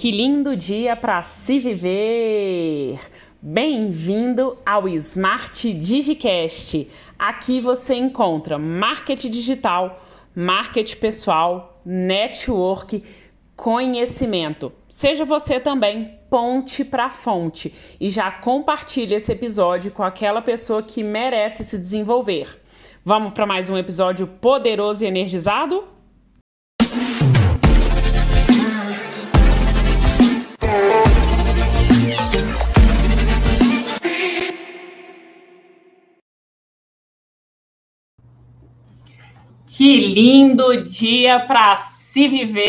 Que lindo dia para se viver! Bem-vindo ao Smart Digicast. Aqui você encontra marketing digital, marketing pessoal, network, conhecimento. Seja você também ponte para fonte e já compartilhe esse episódio com aquela pessoa que merece se desenvolver. Vamos para mais um episódio poderoso e energizado? Que lindo dia para se viver!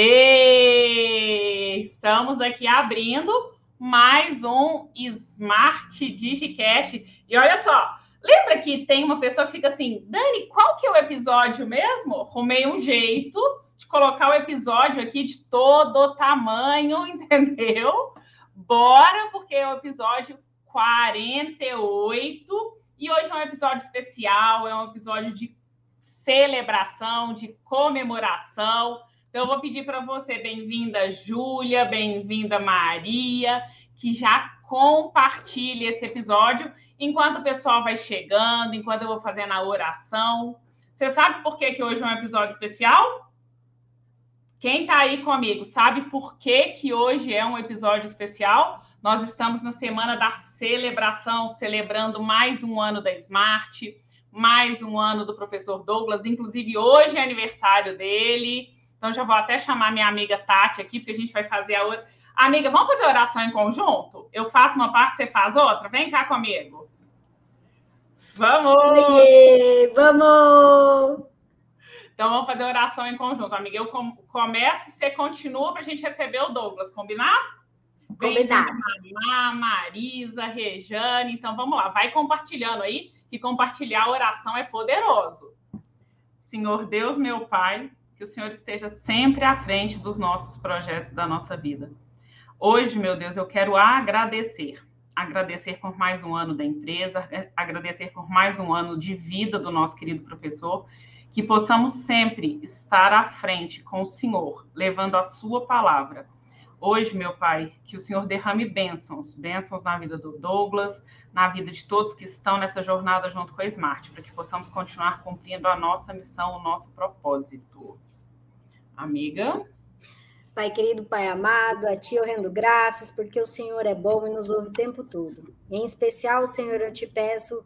Estamos aqui abrindo mais um Smart Digicast. E olha só, lembra que tem uma pessoa que fica assim, Dani, qual que é o episódio mesmo? Arrumei um jeito de colocar o episódio aqui de todo tamanho, entendeu? Bora, porque é o episódio 48 e hoje é um episódio especial, é um episódio de celebração, de comemoração. Então, eu vou pedir para você, bem-vinda, Júlia, bem-vinda, Maria, que já compartilhe esse episódio enquanto o pessoal vai chegando, enquanto eu vou fazendo a oração. Você sabe por que, que hoje é um episódio especial? Quem está aí comigo sabe por que, que hoje é um episódio especial? Nós estamos na semana da celebração, celebrando mais um ano da Smart mais um ano do professor Douglas, inclusive hoje é aniversário dele. Então já vou até chamar minha amiga Tati aqui, porque a gente vai fazer a outra. Amiga, vamos fazer oração em conjunto? Eu faço uma parte, você faz outra? Vem cá comigo. Vamos! Vamos! Então vamos fazer oração em conjunto. Amiga, eu começo, você continua para a gente receber o Douglas, combinado? Combinado. Marisa, Rejane. Então vamos lá, vai compartilhando aí que compartilhar a oração é poderoso. Senhor Deus, meu Pai, que o Senhor esteja sempre à frente dos nossos projetos da nossa vida. Hoje, meu Deus, eu quero agradecer. Agradecer por mais um ano da empresa, agradecer por mais um ano de vida do nosso querido professor, que possamos sempre estar à frente com o Senhor, levando a Sua palavra Hoje, meu Pai, que o Senhor derrame bênçãos, bênçãos na vida do Douglas, na vida de todos que estão nessa jornada junto com a Smart, para que possamos continuar cumprindo a nossa missão, o nosso propósito. Amiga? Pai querido, Pai amado, a Ti eu rendo graças, porque o Senhor é bom e nos ouve o tempo todo. Em especial, Senhor, eu te peço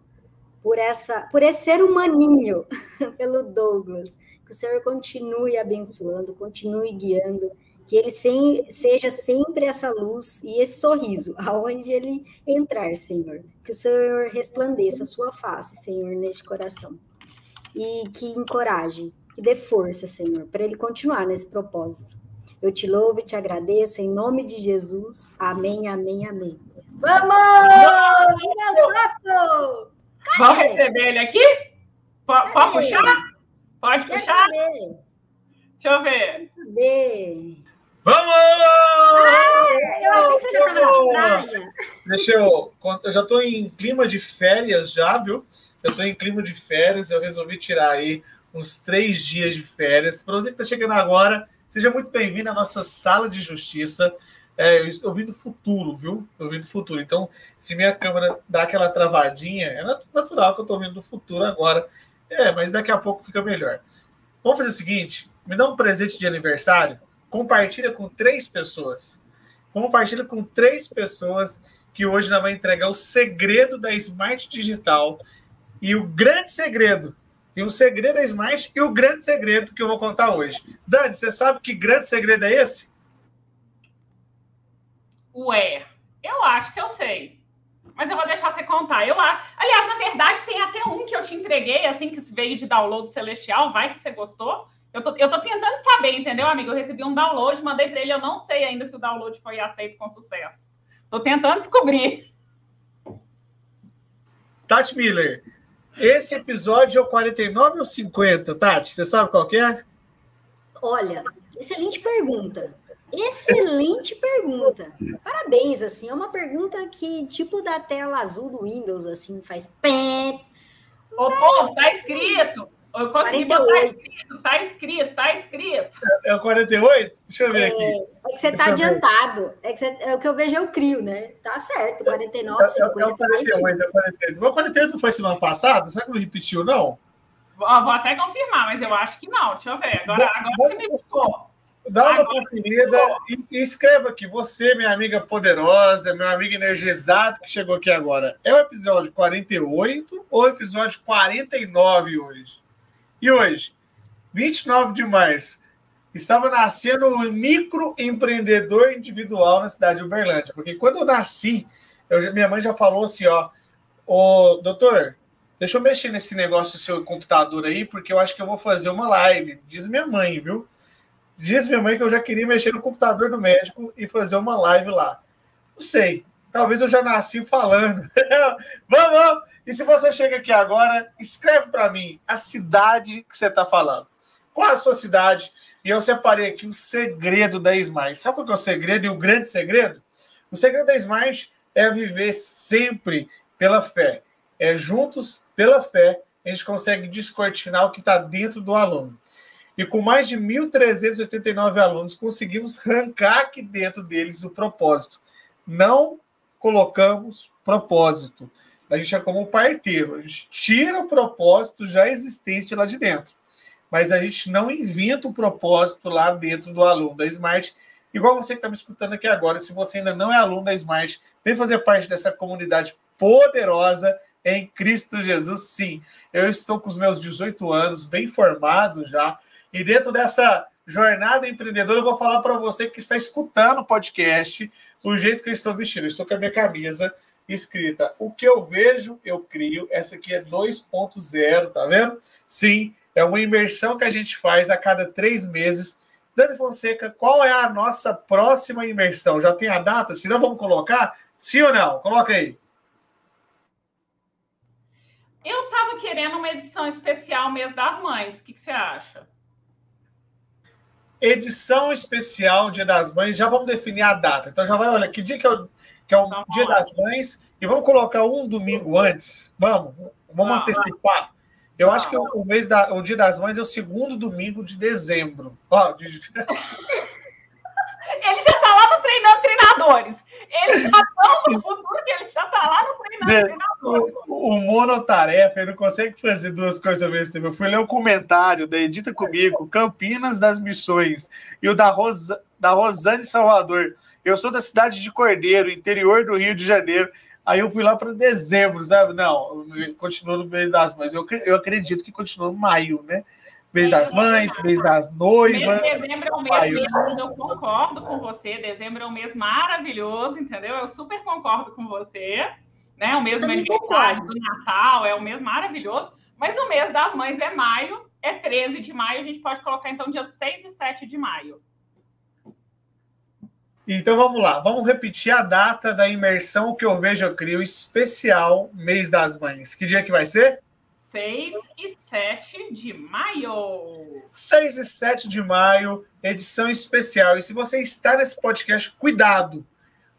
por essa, por esse ser humaninho, pelo Douglas, que o Senhor continue abençoando, continue guiando que ele sem, seja sempre essa luz e esse sorriso, aonde ele entrar, Senhor. Que o Senhor resplandeça a sua face, Senhor, neste coração. E que encoraje, que dê força, Senhor, para ele continuar nesse propósito. Eu te louvo e te agradeço em nome de Jesus. Amém, amém, amém. Vamos! Vamos receber ele aqui? Pode, pode puxar? Pode Quer puxar? Saber? Deixa eu ver. Vamos! eu achei que você já estava na praia. Deixa eu. Eu já estou em clima de férias, já, viu? Eu estou em clima de férias, eu resolvi tirar aí uns três dias de férias. Para você que está chegando agora, seja muito bem-vindo à nossa sala de justiça. É, eu estou ouvindo futuro, viu? Estou ouvindo futuro. Então, se minha câmera dá aquela travadinha, é natural que eu estou ouvindo do futuro agora. É, mas daqui a pouco fica melhor. Vamos fazer o seguinte: me dá um presente de aniversário compartilha com três pessoas. Compartilha com três pessoas que hoje nós vamos entregar o segredo da Smart Digital. E o grande segredo. Tem o segredo da Smart e o grande segredo que eu vou contar hoje. Dani, você sabe que grande segredo é esse? Ué, eu acho que eu sei. Mas eu vou deixar você contar. Eu, aliás, na verdade, tem até um que eu te entreguei, assim, que veio de download celestial. Vai que você gostou. Eu tô, eu tô tentando saber, entendeu, amigo? Eu recebi um download, mandei para ele, eu não sei ainda se o download foi aceito com sucesso. Tô tentando descobrir. Tati Miller, esse episódio é o 49 ou 50, Tati? Você sabe qual é? Olha, excelente pergunta. Excelente pergunta. Parabéns, assim, é uma pergunta que, tipo da tela azul do Windows, assim, faz pé. Ô, povo, tá escrito. Eu consegui 48. botar escrito, tá escrito, tá escrito. É o 48? Deixa eu ver é, aqui. É que você tá adiantado. É, que você, é o que eu vejo é o CRIO, né? Tá certo, 49, 50. É, é o 48, é o 48. Mas o 48 não foi semana passada? Será que não repetiu, não? Vou, vou até confirmar, mas eu acho que não. Deixa eu ver. Agora, agora você me buscou. Dá uma conferida e, e escreva aqui. Você, minha amiga poderosa, meu amigo energizado que chegou aqui agora. É o episódio 48 ou o episódio 49 hoje? E hoje, 29 de março, estava nascendo um microempreendedor individual na cidade de Uberlândia. Porque quando eu nasci, eu, minha mãe já falou assim, ó, ô, doutor, deixa eu mexer nesse negócio do seu computador aí, porque eu acho que eu vou fazer uma live. Diz minha mãe, viu? Diz minha mãe que eu já queria mexer no computador do médico e fazer uma live lá. Não sei. Talvez eu já nasci falando. vamos, vamos! E se você chega aqui agora, escreve para mim a cidade que você está falando. Qual a sua cidade? E eu separei aqui o segredo da Smart. Sabe qual é o segredo e o grande segredo? O segredo da Smart é viver sempre pela fé. É juntos pela fé a gente consegue descortinar o que está dentro do aluno. E com mais de 1.389 alunos, conseguimos arrancar aqui dentro deles o propósito. Não colocamos propósito. A gente é como um parteiro, a gente tira o propósito já existente lá de dentro. Mas a gente não inventa o propósito lá dentro do aluno da Smart. Igual você que está me escutando aqui agora, se você ainda não é aluno da Smart, vem fazer parte dessa comunidade poderosa em Cristo Jesus. Sim, eu estou com os meus 18 anos, bem formado já, e dentro dessa jornada empreendedora, eu vou falar para você que está escutando o podcast, o jeito que eu estou vestindo. Eu estou com a minha camisa escrita. O que eu vejo, eu crio. Essa aqui é 2.0, tá vendo? Sim, é uma imersão que a gente faz a cada três meses. Dani Fonseca, qual é a nossa próxima imersão? Já tem a data? Se não, vamos colocar? Sim ou não? Coloca aí. Eu estava querendo uma edição especial mês das mães. O que, que você acha? Edição especial Dia das Mães. Já vamos definir a data. Então já vai, olha, que dia que o que é o tá Dia das Mães, e vamos colocar um domingo antes. Vamos, vamos antecipar. Eu acho que o, mês da, o Dia das Mães é o segundo domingo de dezembro. Ó, de... Ele já está lá no treinando treinadores. Eles já estão no futuro que ele já está lá no treinando treinadores. O, o monotarefa, ele não consegue fazer duas coisas ao mesmo tempo. Eu fui ler o comentário da Edita Comigo, Campinas das Missões, e o da, Rosa, da Rosane Salvador. Eu sou da cidade de Cordeiro, interior do Rio de Janeiro. Aí eu fui lá para dezembro, sabe? Não, continua no mês das mães. Eu, eu acredito que continua no maio, né? Mês das mães, mês das noivas. Mês dezembro é um mês lindo, eu concordo com você. Dezembro é um mês maravilhoso, entendeu? Eu super concordo com você. Né? O mês do aniversário, do Natal, é um mês maravilhoso. Mas o mês das mães é maio, é 13 de maio. A gente pode colocar, então, dia 6 e 7 de maio. Então vamos lá, vamos repetir a data da imersão que eu vejo eu crio especial mês das mães. Que dia que vai ser? 6 e 7 de maio. 6 e 7 de maio, edição especial. E se você está nesse podcast, cuidado.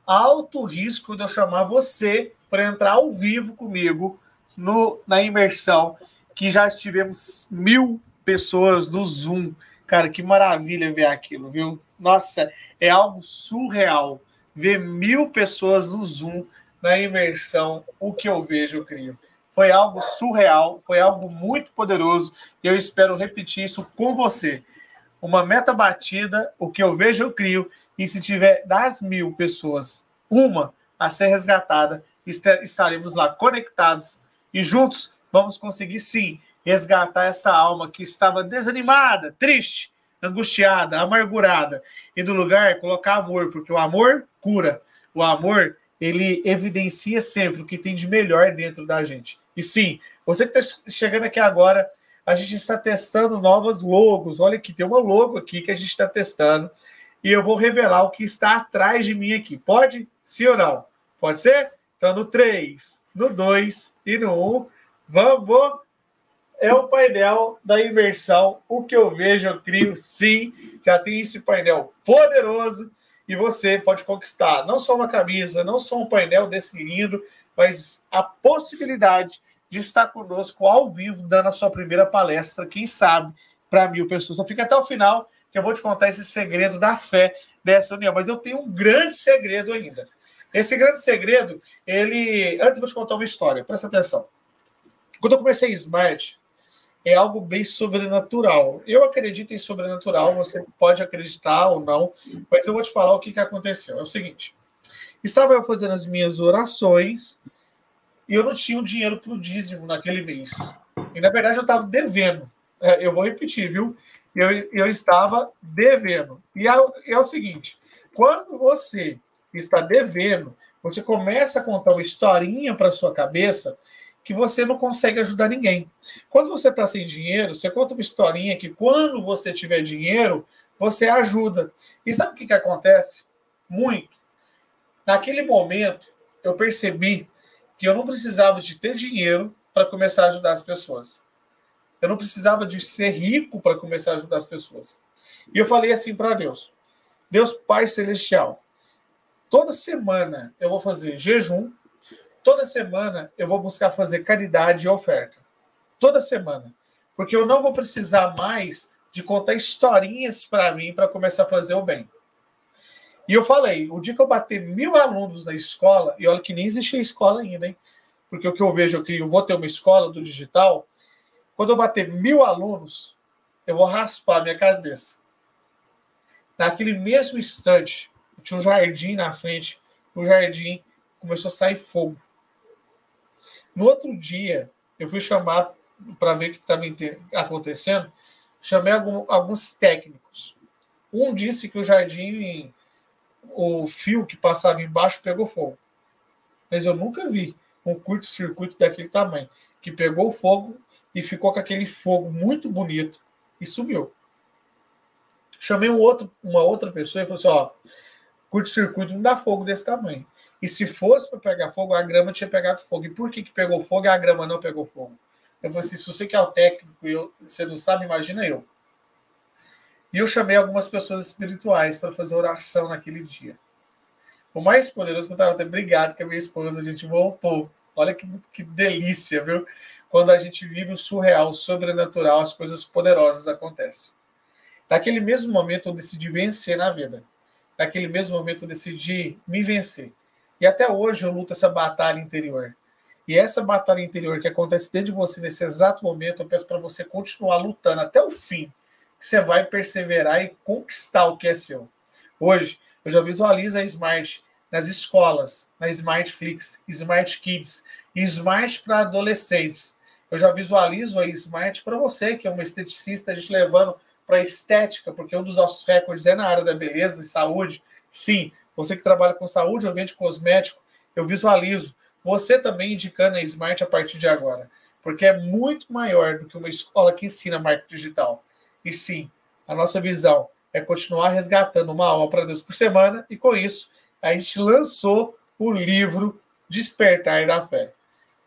Alto risco de eu chamar você para entrar ao vivo comigo no, na imersão, que já tivemos mil pessoas no Zoom. Cara, que maravilha ver aquilo, viu? Nossa, é algo surreal ver mil pessoas no Zoom na imersão. O que eu vejo, eu crio. Foi algo surreal, foi algo muito poderoso e eu espero repetir isso com você. Uma meta batida, o que eu vejo, eu crio. E se tiver das mil pessoas, uma a ser resgatada, estaremos lá conectados e juntos vamos conseguir sim resgatar essa alma que estava desanimada, triste, angustiada, amargurada, e no lugar colocar amor, porque o amor cura. O amor, ele evidencia sempre o que tem de melhor dentro da gente. E sim, você que está chegando aqui agora, a gente está testando novas logos. Olha aqui, tem uma logo aqui que a gente está testando. E eu vou revelar o que está atrás de mim aqui. Pode? Sim ou não? Pode ser? Então, no 3, no 2 e no 1, vamos é o painel da imersão. O que eu vejo, eu crio sim. Já tem esse painel poderoso e você pode conquistar não só uma camisa, não só um painel desse lindo, mas a possibilidade de estar conosco ao vivo, dando a sua primeira palestra, quem sabe, para mil pessoas. Então fica até o final, que eu vou te contar esse segredo da fé dessa união. Mas eu tenho um grande segredo ainda. Esse grande segredo, ele. Antes vou te contar uma história, presta atenção. Quando eu comecei Smart, é algo bem sobrenatural. Eu acredito em sobrenatural, você pode acreditar ou não, mas eu vou te falar o que, que aconteceu. É o seguinte: estava eu fazendo as minhas orações e eu não tinha o dinheiro para o dízimo naquele mês. E na verdade eu estava devendo. É, eu vou repetir, viu? Eu, eu estava devendo. E é, é o seguinte: quando você está devendo, você começa a contar uma historinha para sua cabeça que você não consegue ajudar ninguém. Quando você está sem dinheiro, você conta uma historinha que quando você tiver dinheiro, você ajuda. E sabe o que, que acontece? Muito. Naquele momento, eu percebi que eu não precisava de ter dinheiro para começar a ajudar as pessoas. Eu não precisava de ser rico para começar a ajudar as pessoas. E eu falei assim para Deus: Deus Pai Celestial, Toda semana eu vou fazer jejum. Toda semana eu vou buscar fazer caridade e oferta. Toda semana. Porque eu não vou precisar mais de contar historinhas para mim para começar a fazer o bem. E eu falei, o dia que eu bater mil alunos na escola, e olha que nem existia escola ainda, hein? Porque o que eu vejo, eu crio, vou ter uma escola do digital. Quando eu bater mil alunos, eu vou raspar minha cabeça. Naquele mesmo instante, tinha um jardim na frente, o jardim começou a sair fogo. No outro dia, eu fui chamar para ver o que estava acontecendo, chamei algum, alguns técnicos. Um disse que o jardim, o fio que passava embaixo pegou fogo. Mas eu nunca vi um curto-circuito daquele tamanho, que pegou fogo e ficou com aquele fogo muito bonito e sumiu. Chamei um outro, uma outra pessoa e falei assim: ó, curto-circuito não dá fogo desse tamanho. E se fosse para pegar fogo, a grama tinha pegado fogo. E por que, que pegou fogo e a grama não pegou fogo? Eu falei assim: se você que é o técnico e você não sabe, imagina eu. E eu chamei algumas pessoas espirituais para fazer oração naquele dia. O mais poderoso que eu estava até obrigado que a minha esposa, a gente voltou. Olha que, que delícia, viu? Quando a gente vive o surreal, o sobrenatural, as coisas poderosas acontecem. Naquele mesmo momento, eu decidi vencer na vida naquele mesmo momento eu decidi me vencer. E até hoje eu luto essa batalha interior. E essa batalha interior que acontece dentro de você nesse exato momento, eu peço para você continuar lutando até o fim, que você vai perseverar e conquistar o que é seu. Hoje, eu já visualizo a Smart nas escolas, na Smartflix, Smart Kids, Smart para adolescentes. Eu já visualizo a Smart para você, que é uma esteticista, a gente levando para estética, porque um dos nossos recordes é na área da beleza e saúde. Sim, você que trabalha com saúde ou vende cosmético, eu visualizo você também indicando a Smart a partir de agora, porque é muito maior do que uma escola que ensina marketing digital. E sim, a nossa visão é continuar resgatando uma alma para Deus por semana, e com isso, a gente lançou o livro Despertar da Fé.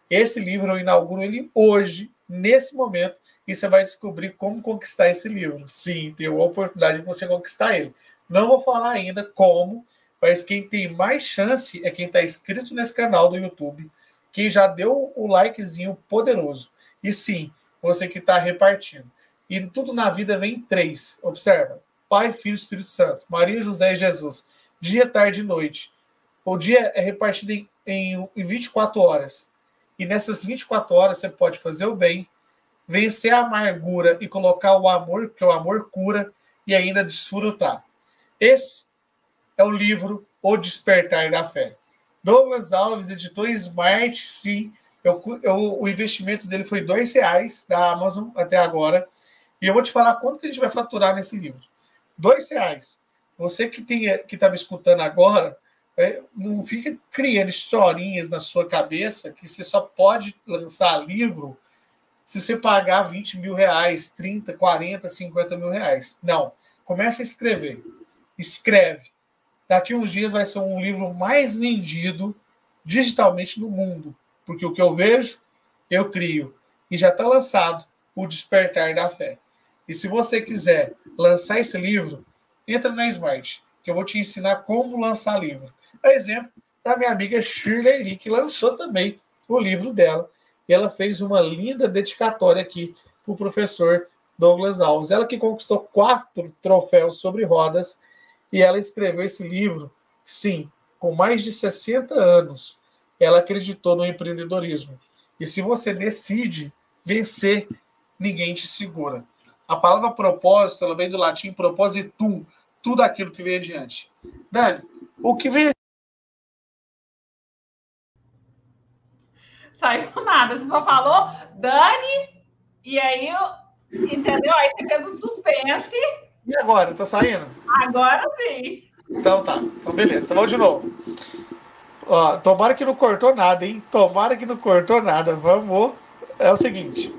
Esse livro eu inauguro ele hoje, nesse momento, e você vai descobrir como conquistar esse livro. Sim, tem a oportunidade de você conquistar ele. Não vou falar ainda como, mas quem tem mais chance é quem está inscrito nesse canal do YouTube, quem já deu o likezinho poderoso. E sim, você que está repartindo. E tudo na vida vem em três. Observa: Pai, Filho e Espírito Santo, Maria, José e Jesus. Dia, tarde e noite. O dia é repartido em, em, em 24 horas. E nessas 24 horas você pode fazer o bem, vencer a amargura e colocar o amor, porque o amor cura, e ainda desfrutar. Esse é o livro O Despertar da Fé. Douglas Alves, editor Smart, sim. Eu, eu, o investimento dele foi dois reais da Amazon até agora. E eu vou te falar quanto que a gente vai faturar nesse livro. Dois reais. Você que tem que está me escutando agora, é, não fica criando historinhas na sua cabeça que você só pode lançar livro se você pagar 20 mil reais, 30, 40, 50 mil reais. Não. Comece a escrever. Escreve. Daqui uns dias vai ser um livro mais vendido digitalmente no mundo. Porque o que eu vejo, eu crio. E já está lançado O Despertar da Fé. E se você quiser lançar esse livro, entra na Smart, que eu vou te ensinar como lançar livro. A exemplo da minha amiga Shirley Lee, que lançou também o livro dela e ela fez uma linda dedicatória aqui para o professor Douglas Alves. Ela que conquistou quatro troféus sobre rodas e ela escreveu esse livro, sim, com mais de 60 anos. Ela acreditou no empreendedorismo. E se você decide vencer, ninguém te segura. A palavra propósito, ela vem do latim propositum, tudo aquilo que vem adiante. Dani, o que vem Saiu nada, você só falou Dani, e aí, entendeu? Aí você fez o suspense. E agora, tá saindo? Agora sim. Então tá, então beleza, então vamos de novo. Ó, tomara que não cortou nada, hein? Tomara que não cortou nada. Vamos. É o seguinte.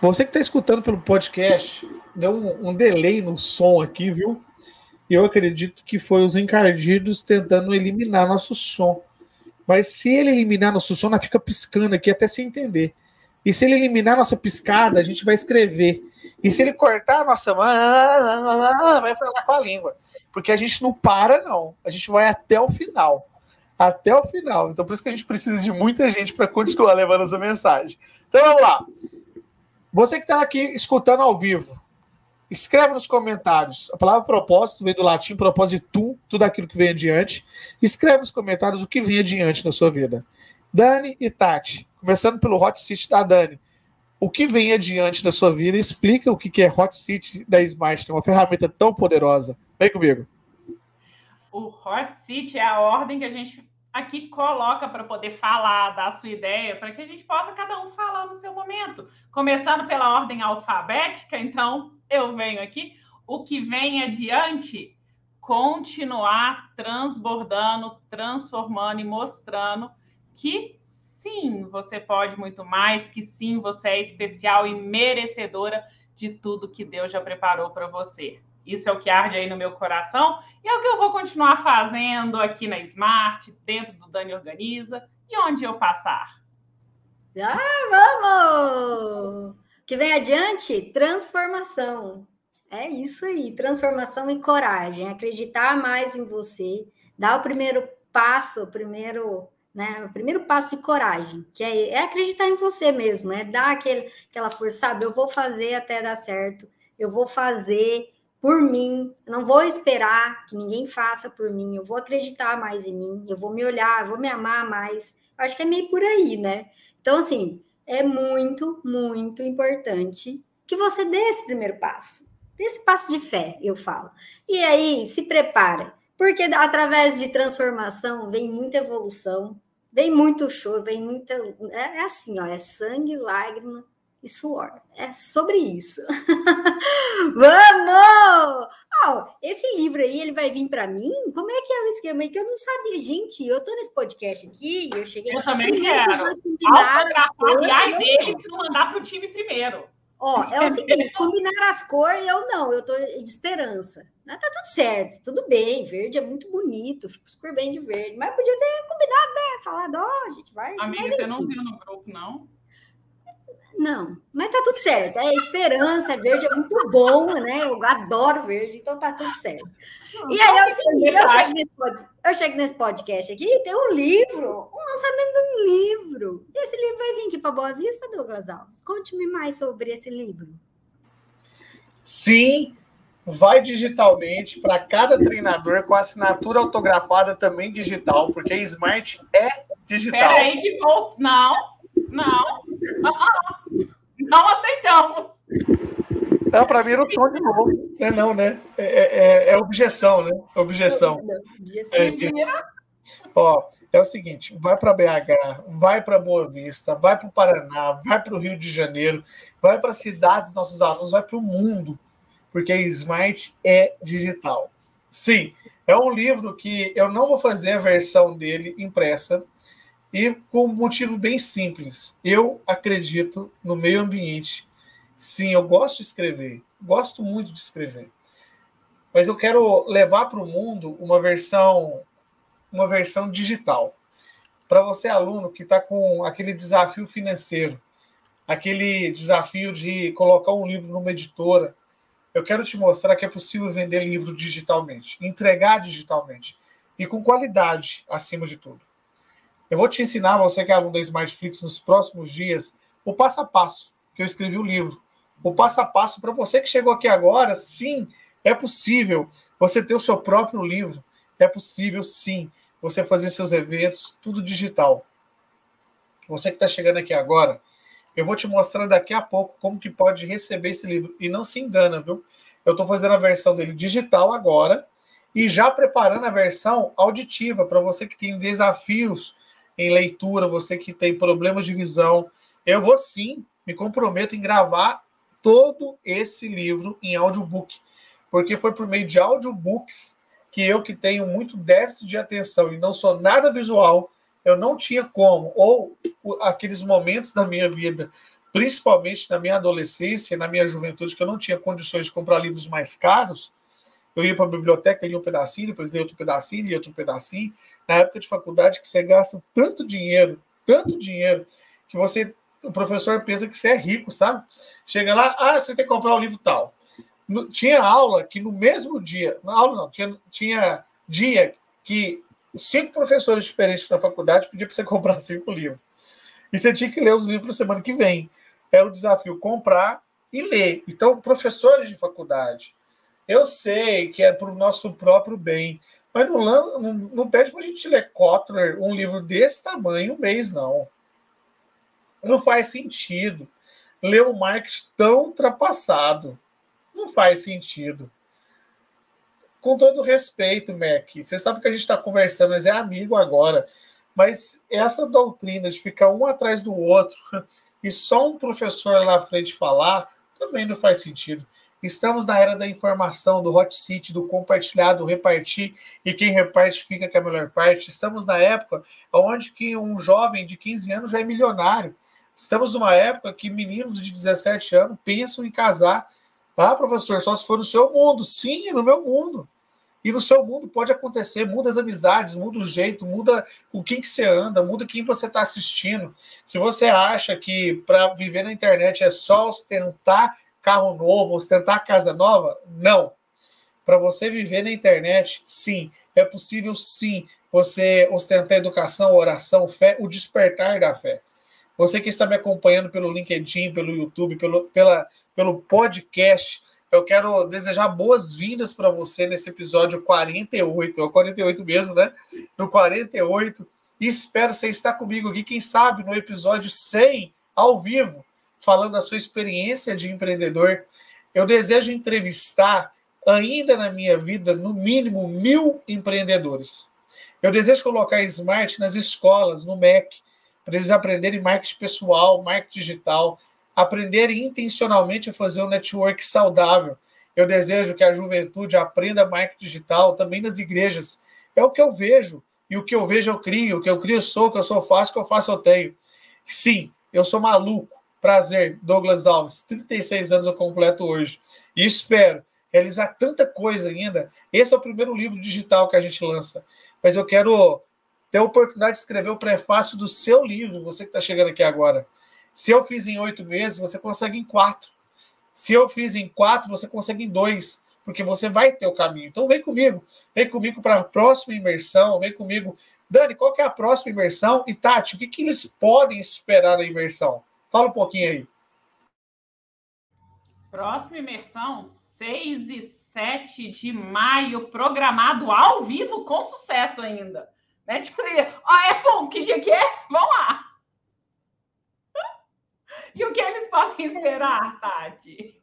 Você que está escutando pelo podcast, deu um, um, delay no som aqui, viu? E eu acredito que foi os encardidos tentando eliminar nosso som. Mas se ele eliminar nosso som, ela fica piscando aqui até se entender. E se ele eliminar nossa piscada, a gente vai escrever. E se ele cortar a nossa mão, vai falar com a língua. Porque a gente não para, não. A gente vai até o final. Até o final. Então, por isso que a gente precisa de muita gente para continuar levando essa mensagem. Então, vamos lá. Você que está aqui escutando ao vivo, escreve nos comentários. A palavra propósito vem do latim propositum, tudo aquilo que vem adiante. Escreve nos comentários o que vem adiante na sua vida. Dani e Tati, começando pelo Hot Seat da Dani. O que vem adiante da sua vida? Explica o que é Hot Seat da Smart, uma ferramenta tão poderosa. Vem comigo. O Hot Seat é a ordem que a gente aqui coloca para poder falar, dar a sua ideia, para que a gente possa cada um falar no seu momento. Começando pela ordem alfabética, então eu venho aqui. O que vem adiante, continuar transbordando, transformando e mostrando que sim, você pode muito mais, que sim, você é especial e merecedora de tudo que Deus já preparou para você. Isso é o que arde aí no meu coração e é o que eu vou continuar fazendo aqui na Smart, dentro do Dani Organiza e onde eu passar. Ah, vamos! Que vem adiante, transformação. É isso aí, transformação e coragem, acreditar mais em você, dar o primeiro passo, o primeiro, né, o primeiro passo de coragem, que é, é acreditar em você mesmo, é dar aquele, aquela força, sabe? Eu vou fazer até dar certo, eu vou fazer, por mim, não vou esperar que ninguém faça por mim, eu vou acreditar mais em mim, eu vou me olhar, eu vou me amar mais. Acho que é meio por aí, né? Então, assim, é muito, muito importante que você dê esse primeiro passo. Dê esse passo de fé, eu falo. E aí, se prepara, porque através de transformação vem muita evolução, vem muito choro, vem muita. É, é assim, ó, é sangue, lágrima e suor. É sobre isso. Vamos! Oh, esse livro aí, ele vai vir para mim? Como é que é o esquema aí que eu não sabia? Gente, eu tô nesse podcast aqui eu cheguei... Eu também quero. Autografar, aliás, ele se não mandar para o time primeiro. Ó, é o seguinte, combinar as cores, eu não, eu tô de esperança. Mas tá tudo certo, tudo bem, verde é muito bonito, fico super bem de verde, mas podia ter combinado, né? Falado, ó, oh, a gente vai. Amiga, mas, você não viu no grupo, não? Não, mas tá tudo certo. É esperança, é verde, é muito bom, né? Eu adoro verde, então tá tudo certo. E aí é o seguinte: eu chego, nesse pod, eu chego nesse podcast aqui tem um livro, um lançamento de um livro. Esse livro vai vir aqui para Boa Vista, Douglas Alves. Conte-me mais sobre esse livro. Sim, vai digitalmente para cada treinador com assinatura autografada também digital, porque Smart é digital. Peraí, de volta. Não, não. Não aceitamos. Não, para mim era o tom de novo. É não, né? É, é, é, é objeção, né? Objeção. É, ó, é o seguinte: vai para BH, vai para Boa Vista, vai para o Paraná, vai para o Rio de Janeiro, vai para cidades dos nossos alunos, vai para o mundo, porque Smart é digital. Sim, é um livro que eu não vou fazer a versão dele impressa, e com um motivo bem simples. Eu acredito no meio ambiente. Sim, eu gosto de escrever, gosto muito de escrever. Mas eu quero levar para o mundo uma versão uma versão digital. Para você aluno que está com aquele desafio financeiro, aquele desafio de colocar um livro numa editora, eu quero te mostrar que é possível vender livro digitalmente, entregar digitalmente e com qualidade acima de tudo. Eu vou te ensinar, você que é aluno da Smartflix, nos próximos dias, o passo a passo que eu escrevi o livro. O passo a passo para você que chegou aqui agora, sim, é possível você ter o seu próprio livro. É possível, sim, você fazer seus eventos, tudo digital. Você que está chegando aqui agora, eu vou te mostrar daqui a pouco como que pode receber esse livro. E não se engana, viu? Eu estou fazendo a versão dele digital agora e já preparando a versão auditiva para você que tem desafios em leitura, você que tem problemas de visão. Eu vou sim, me comprometo em gravar todo esse livro em audiobook, porque foi por meio de audiobooks que eu que tenho muito déficit de atenção e não sou nada visual, eu não tinha como, ou aqueles momentos da minha vida, principalmente na minha adolescência, na minha juventude, que eu não tinha condições de comprar livros mais caros, eu ia para a biblioteca, lia um pedacinho, depois lia outro pedacinho, lia outro pedacinho. Na época de faculdade, que você gasta tanto dinheiro, tanto dinheiro, que você, o professor pensa que você é rico, sabe? Chega lá, ah, você tem que comprar o um livro tal. No, tinha aula que no mesmo dia, na aula não, tinha, tinha dia que cinco professores diferentes na faculdade pediam para você comprar cinco livros. E você tinha que ler os livros na semana que vem. Era o desafio comprar e ler. Então, professores de faculdade, eu sei que é para o nosso próprio bem, mas não, não, não pede para a gente ler Kotler, um livro desse tamanho, um mês, não. Não faz sentido ler um marketing tão ultrapassado. Não faz sentido. Com todo respeito, Mac, você sabe que a gente está conversando, mas é amigo agora. Mas essa doutrina de ficar um atrás do outro e só um professor lá na frente falar também não faz sentido. Estamos na era da informação, do hot seat, do compartilhar, do repartir, e quem reparte fica com a melhor parte. Estamos na época onde que um jovem de 15 anos já é milionário. Estamos numa época que meninos de 17 anos pensam em casar. Tá, professor? Só se for no seu mundo. Sim, no meu mundo. E no seu mundo pode acontecer, muda as amizades, muda o jeito, muda com quem que você anda, muda quem você está assistindo. Se você acha que para viver na internet é só ostentar carro novo, ostentar casa nova? Não. Para você viver na internet, sim. É possível, sim, você ostentar educação, oração, fé, o despertar da fé. Você que está me acompanhando pelo LinkedIn, pelo YouTube, pelo, pela, pelo podcast, eu quero desejar boas-vindas para você nesse episódio 48, é o 48 mesmo, né? No 48. E espero você estar comigo aqui, quem sabe, no episódio 100, ao vivo falando da sua experiência de empreendedor. Eu desejo entrevistar, ainda na minha vida, no mínimo mil empreendedores. Eu desejo colocar Smart nas escolas, no MEC, para eles aprenderem marketing pessoal, marketing digital, aprenderem intencionalmente a fazer um network saudável. Eu desejo que a juventude aprenda marketing digital também nas igrejas. É o que eu vejo. E o que eu vejo, eu crio. O que eu crio, eu sou. O que eu sou, faço. O que eu faço, eu tenho. Sim, eu sou maluco. Prazer, Douglas Alves. 36 anos eu completo hoje. E espero realizar tanta coisa ainda. Esse é o primeiro livro digital que a gente lança. Mas eu quero ter a oportunidade de escrever o prefácio do seu livro, você que está chegando aqui agora. Se eu fiz em oito meses, você consegue em quatro. Se eu fiz em quatro, você consegue em dois, porque você vai ter o caminho. Então vem comigo, vem comigo para a próxima imersão, vem comigo. Dani, qual que é a próxima imersão? E Tati, o que, que eles podem esperar da imersão? Fala um pouquinho aí. Próxima imersão, 6 e 7 de maio, programado ao vivo com sucesso ainda. Né? Tipo assim, ó, é bom, que dia que é? Vamos lá! E o que eles podem esperar, Tati?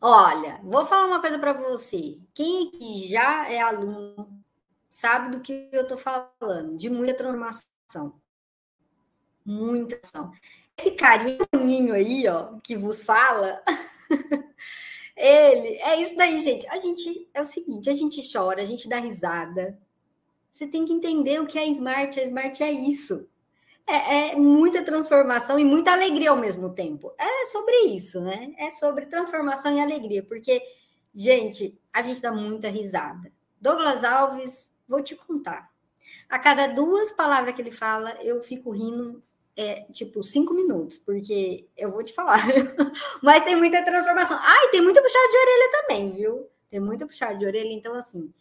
Olha, vou falar uma coisa para você. Quem aqui já é aluno sabe do que eu estou falando, de muita transformação. Muita ação esse carinho aí, ó, que vos fala, ele, é isso daí, gente. A gente, é o seguinte, a gente chora, a gente dá risada. Você tem que entender o que é smart. A smart é isso. É, é, muita transformação e muita alegria ao mesmo tempo. É sobre isso, né? É sobre transformação e alegria, porque, gente, a gente dá muita risada. Douglas Alves, vou te contar. A cada duas palavras que ele fala, eu fico rindo é tipo cinco minutos, porque eu vou te falar. Mas tem muita transformação. Ah, e tem muita puxada de orelha também, viu? Tem muita puxada de orelha, então assim,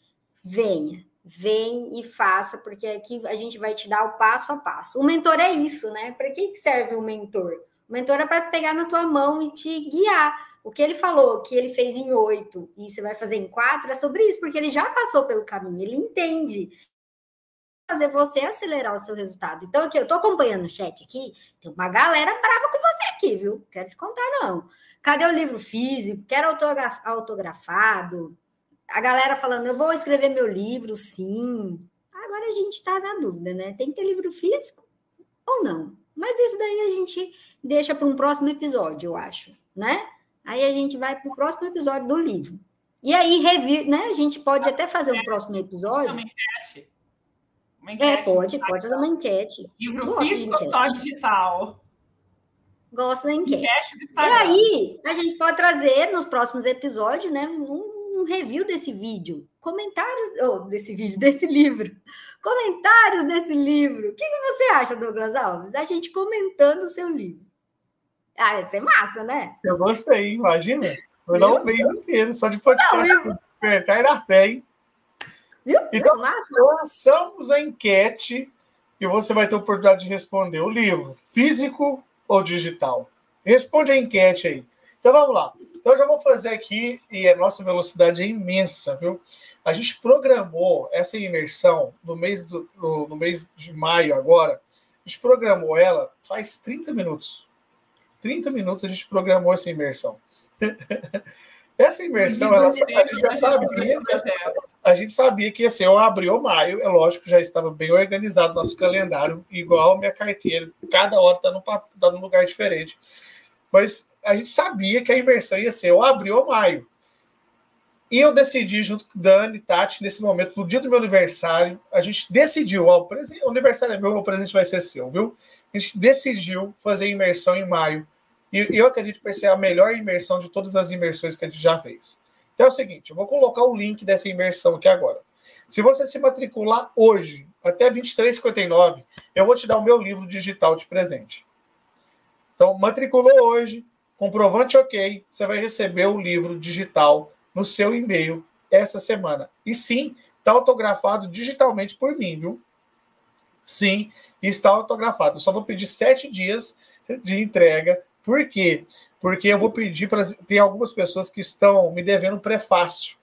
venha, vem e faça, porque aqui a gente vai te dar o passo a passo. O mentor é isso, né? Para que serve o mentor? O mentor é para pegar na tua mão e te guiar. O que ele falou que ele fez em oito e você vai fazer em quatro é sobre isso, porque ele já passou pelo caminho, ele entende fazer você acelerar o seu resultado. Então, aqui, eu estou acompanhando o chat aqui, tem uma galera brava com você aqui, viu? Quero te contar, não. Cadê o livro físico? Quero autografado? A galera falando, eu vou escrever meu livro, sim. Agora a gente está na dúvida, né? Tem que ter livro físico ou não? Mas isso daí a gente deixa para um próximo episódio, eu acho, né? Aí a gente vai para o próximo episódio do livro. E aí, revir, né? A gente pode até fazer um próximo episódio. Uma enquete, é, pode, pode fazer uma enquete. Livro físico ou só digital? Gosto da enquete. enquete e aí, a gente pode trazer nos próximos episódios, né, um, um review desse vídeo. Comentários oh, desse vídeo, desse livro. Comentários desse livro. O que, que você acha, Douglas Alves? A gente comentando o seu livro. Ah, ia ser massa, né? Eu gostei, imagina. Vou dar um mês inteiro só de podcast. Não, eu... Cai na fé, hein? Viu? Então, lançamos a enquete e você vai ter a oportunidade de responder o livro, físico ou digital? Responde a enquete aí. Então vamos lá. Então eu já vou fazer aqui, e a nossa velocidade é imensa, viu? A gente programou essa imersão no mês, do, no, no mês de maio agora, a gente programou ela faz 30 minutos. 30 minutos a gente programou essa imersão. Essa imersão, ela, a gente já sabia, a gente sabia que ia ser o abril ou maio, é lógico que já estava bem organizado nosso calendário, igual a minha carteira, cada hora está num, tá num lugar diferente. Mas a gente sabia que a imersão ia ser o abril ou maio. E eu decidi, junto com Dani, Tati, nesse momento, no dia do meu aniversário, a gente decidiu, ó, o, presente, o aniversário é meu, o presente vai ser seu, viu? A gente decidiu fazer imersão em maio e eu acredito que vai ser a melhor imersão de todas as imersões que a gente já fez. Então é o seguinte, eu vou colocar o link dessa imersão aqui agora. Se você se matricular hoje, até 23,59, eu vou te dar o meu livro digital de presente. Então, matriculou hoje, comprovante ok, você vai receber o livro digital no seu e-mail essa semana. E sim, está autografado digitalmente por mim, viu? Sim, está autografado. Eu só vou pedir sete dias de entrega por quê? Porque eu vou pedir para. Tem algumas pessoas que estão me devendo prefácio.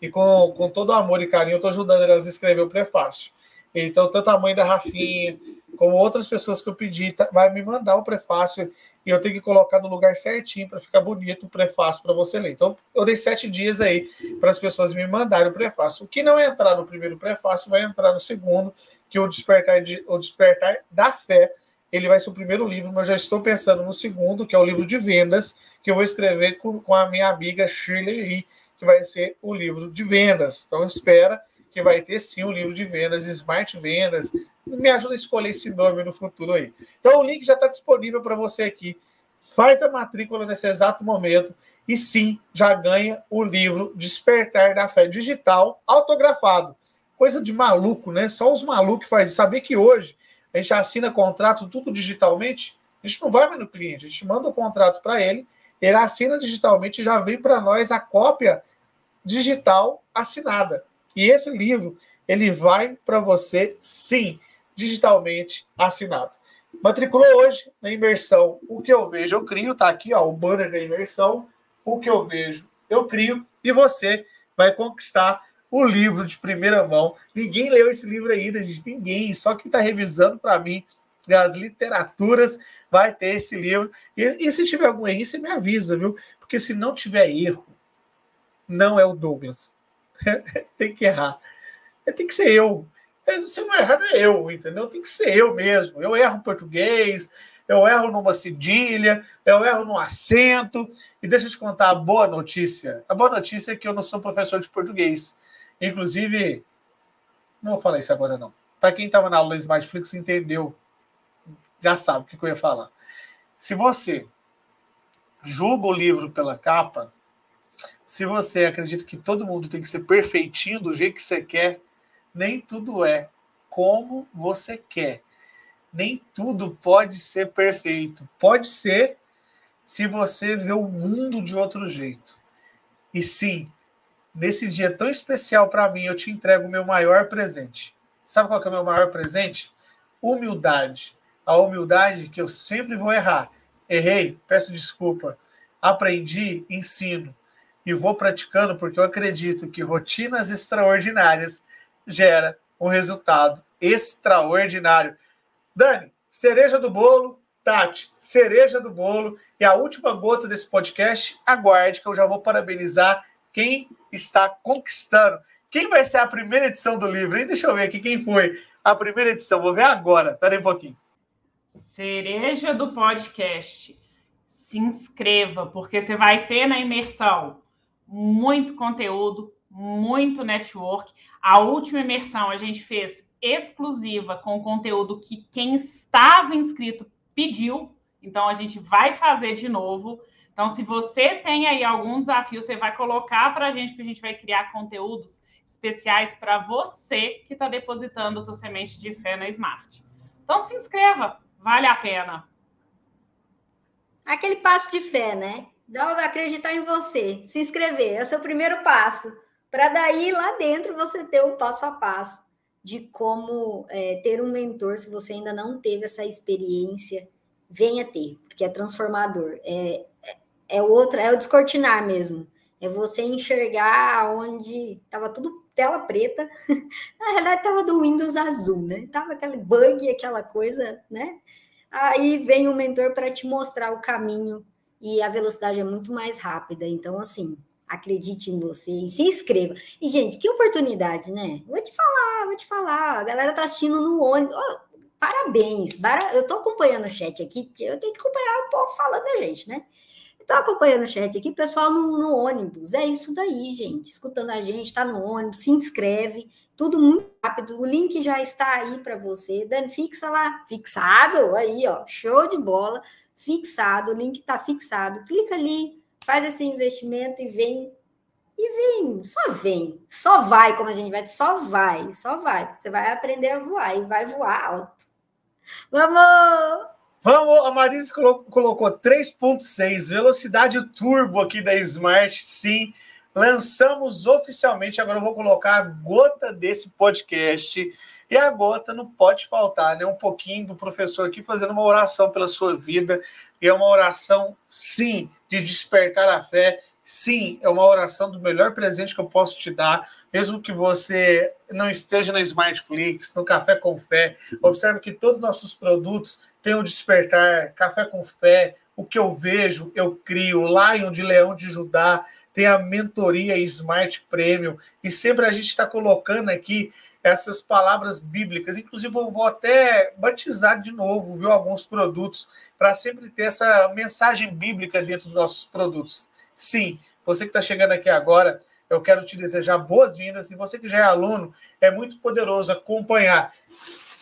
E com, com todo amor e carinho, eu estou ajudando elas a escrever o prefácio. Então, tanto a mãe da Rafinha, como outras pessoas que eu pedi, tá, vai me mandar o prefácio e eu tenho que colocar no lugar certinho para ficar bonito o prefácio para você ler. Então, eu dei sete dias aí para as pessoas me mandarem o prefácio. O que não entrar no primeiro prefácio vai entrar no segundo, que é o Despertar, de, o Despertar da Fé, ele vai ser o primeiro livro, mas já estou pensando no segundo, que é o livro de vendas, que eu vou escrever com, com a minha amiga Shirley Lee, que vai ser o livro de vendas. Então, espera que vai ter sim o livro de vendas, Smart Vendas. Me ajuda a escolher esse nome no futuro aí. Então, o link já está disponível para você aqui. Faz a matrícula nesse exato momento e sim, já ganha o livro Despertar da Fé Digital autografado. Coisa de maluco, né? Só os malucos fazem. Saber que hoje a gente assina contrato tudo digitalmente, a gente não vai no cliente, a gente manda o contrato para ele, ele assina digitalmente e já vem para nós a cópia digital assinada. E esse livro, ele vai para você, sim, digitalmente assinado. Matriculou hoje na imersão. O que eu vejo, eu crio, tá aqui, ó, o banner da imersão. O que eu vejo, eu crio e você vai conquistar o livro de primeira mão. Ninguém leu esse livro ainda, gente. Ninguém. Só quem está revisando para mim as literaturas vai ter esse livro. E, e, se tiver algum erro, você me avisa, viu? Porque se não tiver erro, não é o Douglas. tem que errar. Tem que ser eu. É, se não errar, não é eu, entendeu? Tem que ser eu mesmo. Eu erro português, eu erro numa cedilha, eu erro no acento. E deixa eu te contar a boa notícia. A boa notícia é que eu não sou professor de português. Inclusive, não vou falar isso agora não. Para quem estava na aula Smartflix entendeu, já sabe o que eu ia falar. Se você julga o livro pela capa, se você acredita que todo mundo tem que ser perfeitinho do jeito que você quer, nem tudo é como você quer. Nem tudo pode ser perfeito. Pode ser se você vê o mundo de outro jeito. E sim, nesse dia tão especial para mim, eu te entrego o meu maior presente. Sabe qual é o meu maior presente? Humildade. A humildade que eu sempre vou errar. Errei, peço desculpa. Aprendi, ensino. E vou praticando porque eu acredito que rotinas extraordinárias gera um resultado extraordinário. Dani, cereja do bolo, Tati, cereja do bolo. E a última gota desse podcast, aguarde que eu já vou parabenizar quem está conquistando. Quem vai ser a primeira edição do livro? Hein? Deixa eu ver aqui quem foi a primeira edição. Vou ver agora. Espera aí um pouquinho. Cereja do podcast. Se inscreva, porque você vai ter na imersão muito conteúdo, muito network. A última imersão a gente fez exclusiva com conteúdo que quem estava inscrito pediu. Então a gente vai fazer de novo. Então, se você tem aí algum desafio, você vai colocar para a gente, que a gente vai criar conteúdos especiais para você que está depositando sua semente de fé na Smart. Então, se inscreva, vale a pena. Aquele passo de fé, né? Dá acreditar em você, se inscrever, é o seu primeiro passo. Para daí lá dentro você ter um passo a passo de como é, ter um mentor, se você ainda não teve essa experiência, venha ter, porque é transformador. É, é outra, é o descortinar mesmo. É você enxergar onde estava tudo tela preta. Na realidade, estava do Windows azul, né? Tava aquele bug, aquela coisa, né? Aí vem o mentor para te mostrar o caminho e a velocidade é muito mais rápida. Então, assim, acredite em você e se inscreva. E, gente, que oportunidade, né? Vou te falar, vou te falar. A galera tá assistindo no ônibus. Oh, parabéns. Eu tô acompanhando o chat aqui, porque eu tenho que acompanhar o povo falando da gente, né? Estou acompanhando o chat aqui, pessoal no, no, ônibus. É isso daí, gente. Escutando a gente, está no ônibus, se inscreve. Tudo muito rápido. O link já está aí para você. Dani, fixa lá. Fixado. Aí, ó. Show de bola. Fixado. O link está fixado. Clica ali, faz esse investimento e vem. E vem. Só vem. Só vai, como a gente vai. Só vai. Só vai. Você vai aprender a voar e vai voar alto. Vamos! Vamos, a Marisa colocou 3.6, velocidade turbo aqui da Smart, sim. Lançamos oficialmente, agora eu vou colocar a gota desse podcast. E a gota não pode faltar, né? Um pouquinho do professor aqui fazendo uma oração pela sua vida. E é uma oração, sim, de despertar a fé. Sim, é uma oração do melhor presente que eu posso te dar, mesmo que você não esteja na Smartflix, no Café com Fé. Observe que todos os nossos produtos tem o Despertar, Café com Fé, o que eu vejo, eu crio, Lion de Leão de Judá, tem a mentoria Smart Premium, e sempre a gente está colocando aqui essas palavras bíblicas. Inclusive, eu vou até batizar de novo, viu, alguns produtos, para sempre ter essa mensagem bíblica dentro dos nossos produtos. Sim, você que está chegando aqui agora, eu quero te desejar boas-vindas. E você que já é aluno, é muito poderoso acompanhar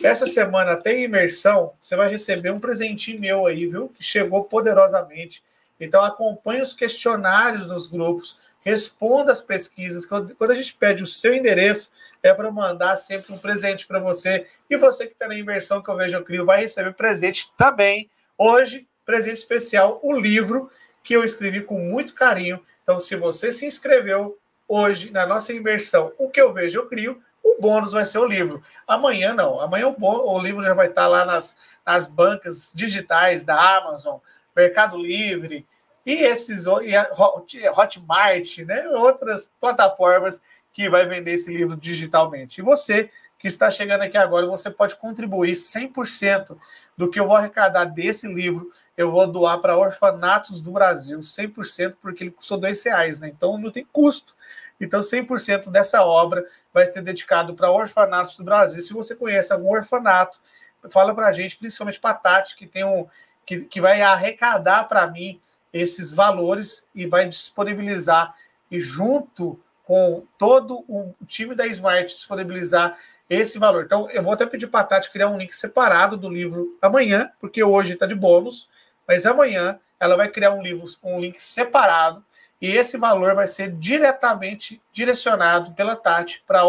essa semana tem imersão, você vai receber um presentinho meu aí, viu? Que chegou poderosamente. Então acompanhe os questionários dos grupos, responda as pesquisas. Quando a gente pede o seu endereço, é para mandar sempre um presente para você. E você que está na imersão que eu vejo eu crio, vai receber presente também. Hoje, presente especial, o livro que eu escrevi com muito carinho. Então, se você se inscreveu hoje na nossa imersão, o que eu vejo eu crio, o bônus vai ser o livro. Amanhã não. Amanhã o, bônus, o livro já vai estar lá nas, nas bancas digitais da Amazon, Mercado Livre e esses e a Hotmart, né? Outras plataformas que vai vender esse livro digitalmente. E você que está chegando aqui agora, você pode contribuir 100% do que eu vou arrecadar desse livro, eu vou doar para orfanatos do Brasil, 100%, porque ele custou dois reais, né? Então não tem custo. Então, 100% dessa obra vai ser dedicado para orfanatos do Brasil. Se você conhece algum orfanato, fala para a gente, principalmente para a Tati, que, tem um, que, que vai arrecadar para mim esses valores e vai disponibilizar, e junto com todo o time da Smart, disponibilizar esse valor. Então, eu vou até pedir para a Tati criar um link separado do livro amanhã, porque hoje está de bônus, mas amanhã ela vai criar um livro um link separado e esse valor vai ser diretamente direcionado pela Tati para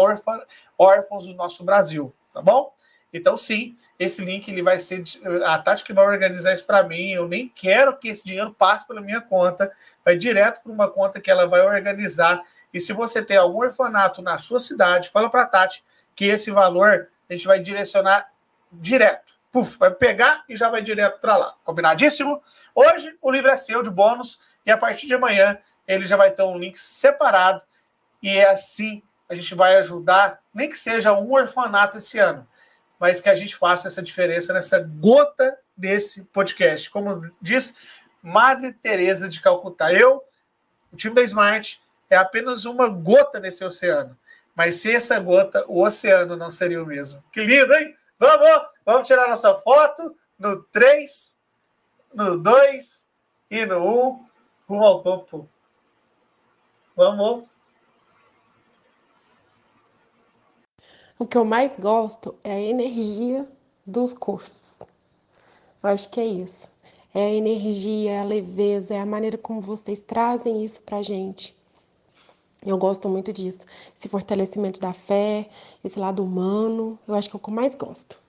órfãos do nosso Brasil, tá bom? Então, sim, esse link ele vai ser a Tati que vai organizar isso para mim. Eu nem quero que esse dinheiro passe pela minha conta, vai direto para uma conta que ela vai organizar E se você tem algum orfanato na sua cidade, fala para a Tati que esse valor a gente vai direcionar direto. Puf, vai pegar e já vai direto para lá. Combinadíssimo? Hoje o livro é seu de bônus e a partir de amanhã ele já vai ter um link separado e é assim a gente vai ajudar, nem que seja um orfanato esse ano, mas que a gente faça essa diferença nessa gota desse podcast. Como diz Madre Teresa de Calcutá, eu, o time da Smart, é apenas uma gota nesse oceano. Mas sem essa gota, o oceano não seria o mesmo. Que lindo, hein? Vamos, vamos tirar nossa foto no 3, no 2 e no 1, rumo ao topo. Vamos. O que eu mais gosto é a energia dos cursos. Eu acho que é isso. É a energia, é a leveza, é a maneira como vocês trazem isso pra gente. Eu gosto muito disso. Esse fortalecimento da fé, esse lado humano, eu acho que é o que eu mais gosto.